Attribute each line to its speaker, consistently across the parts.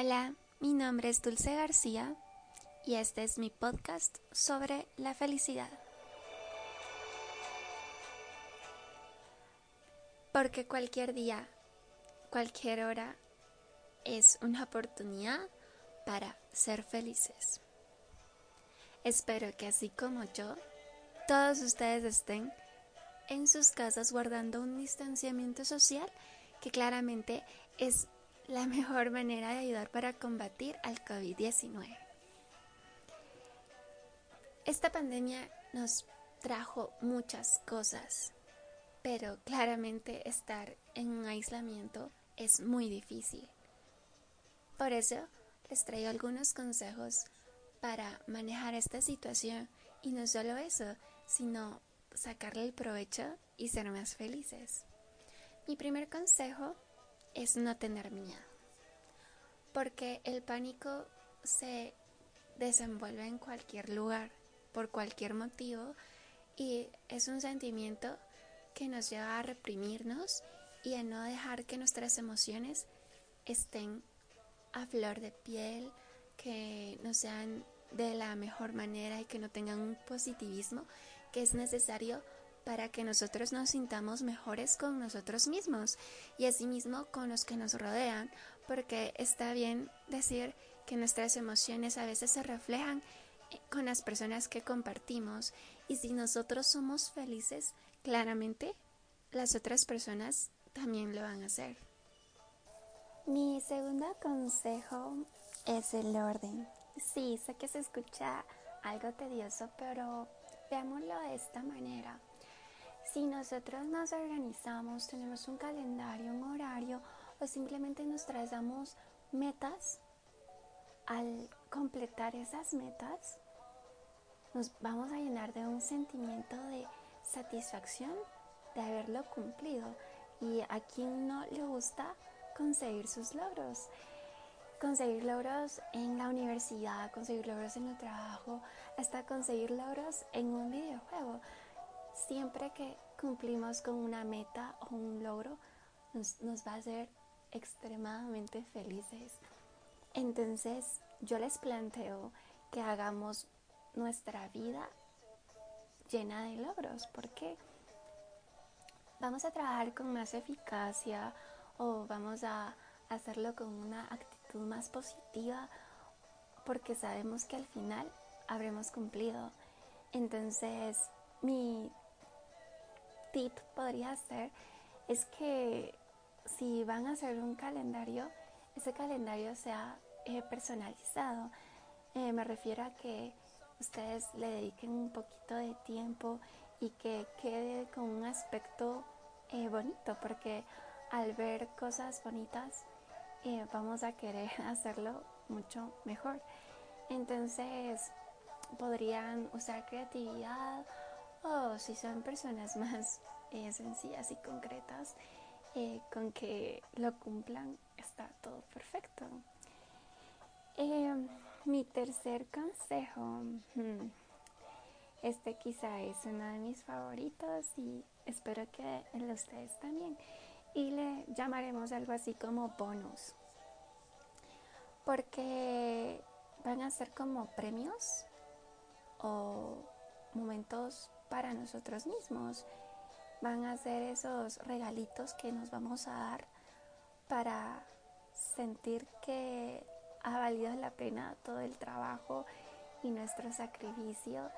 Speaker 1: Hola, mi nombre es Dulce García y este es mi podcast sobre la felicidad. Porque cualquier día, cualquier hora es una oportunidad para ser felices. Espero que así como yo, todos ustedes estén en sus casas guardando un distanciamiento social que claramente es la mejor manera de ayudar para combatir al COVID-19. Esta pandemia nos trajo muchas cosas, pero claramente estar en un aislamiento es muy difícil. Por eso les traigo algunos consejos para manejar esta situación y no solo eso, sino sacarle el provecho y ser más felices. Mi primer consejo es no tener miedo. Porque el pánico se desenvuelve en cualquier lugar, por cualquier motivo, y es un sentimiento que nos lleva a reprimirnos y a no dejar que nuestras emociones estén a flor de piel, que no sean de la mejor manera y que no tengan un positivismo que es necesario para que nosotros nos sintamos mejores con nosotros mismos y asimismo con los que nos rodean, porque está bien decir que nuestras emociones a veces se reflejan eh, con las personas que compartimos y si nosotros somos felices, claramente las otras personas también lo van a hacer. Mi segundo consejo es el orden. Sí, sé que se escucha algo tedioso, pero veámoslo de esta manera. Si nosotros nos organizamos, tenemos un calendario, un horario o simplemente nos trazamos metas, al completar esas metas, nos vamos a llenar de un sentimiento de satisfacción de haberlo cumplido. Y a quien no le gusta conseguir sus logros. Conseguir logros en la universidad, conseguir logros en el trabajo, hasta conseguir logros en un videojuego siempre que cumplimos con una meta o un logro, nos, va a hacer extremadamente felices. Entonces, yo les planteo que hagamos nuestra vida llena de logros, porque vamos a trabajar con más eficacia o vamos a hacerlo con una actitud más positiva, porque sabemos que al final habremos cumplido. Entonces, mi tip podría ser es que si van a hacer un calendario, ese calendario sea eh, personalizado. Eh, me refiero a que ustedes le dediquen un poquito de tiempo y que quede con un aspecto eh, bonito, porque al ver cosas bonitas vamos a querer hacerlo mucho mejor. Entonces podrían usar creatividad o si son personas más eh, sencillas y concretas, eh, con que lo cumplan está todo perfecto. Eh, mi tercer consejo, hmm, este quizá es uno de mis favoritos y espero que de ustedes también. Y le llamaremos algo así como bonus. Porque van a ser como premios o momentos para nosotros mismos. Van a ser esos regalitos que nos vamos a dar para sentir que ha valido la pena todo el trabajo y nuestro sacrificio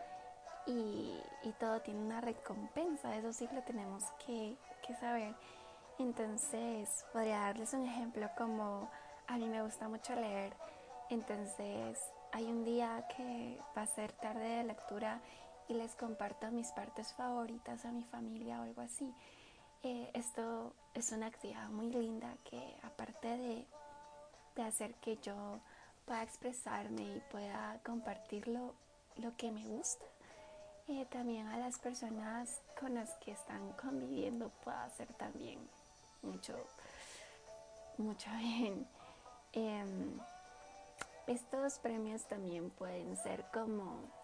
Speaker 1: y, todo tiene una recompensa, eso sí lo tenemos que, que saber. Entonces, podría darles un ejemplo como a mí me gusta mucho leer, entonces hay un día que va a ser tarde de lectura y les comparto mis partes favoritas a mi familia o algo así. Eh, esto es una actividad muy linda que aparte de, de, hacer que yo pueda expresarme y pueda compartir lo, que me gusta, eh, también a las personas con las que están conviviendo pueda hacer también mucho, mucho bien. Em, estos premios también pueden ser como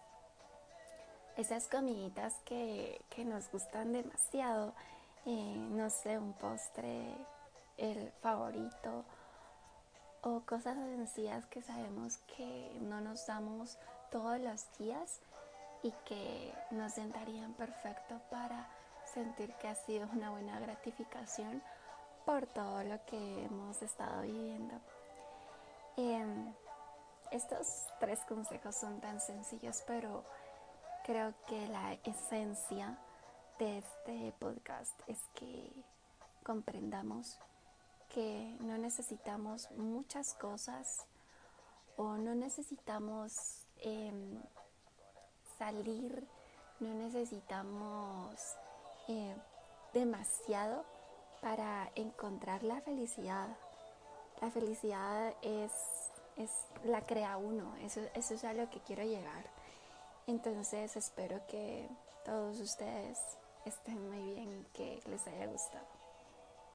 Speaker 1: esas comiditas que, nos gustan demasiado, eh, no sé, un postre, el favorito, o cosas sencillas que sabemos que no nos damos todos los días y que nos sentarían perfecto para sentir que ha sido una buena gratificación por todo lo que hemos estado viviendo. Em, estos tres consejos son tan sencillos, pero creo que la esencia de este podcast es que comprendamos que no necesitamos muchas cosas o no necesitamos em, salir, no necesitamos eh, demasiado para encontrar la felicidad. La felicidad es, es la crea uno, eso, eso es a lo que quiero llegar. Entonces espero que todos ustedes estén muy bien y que les haya gustado.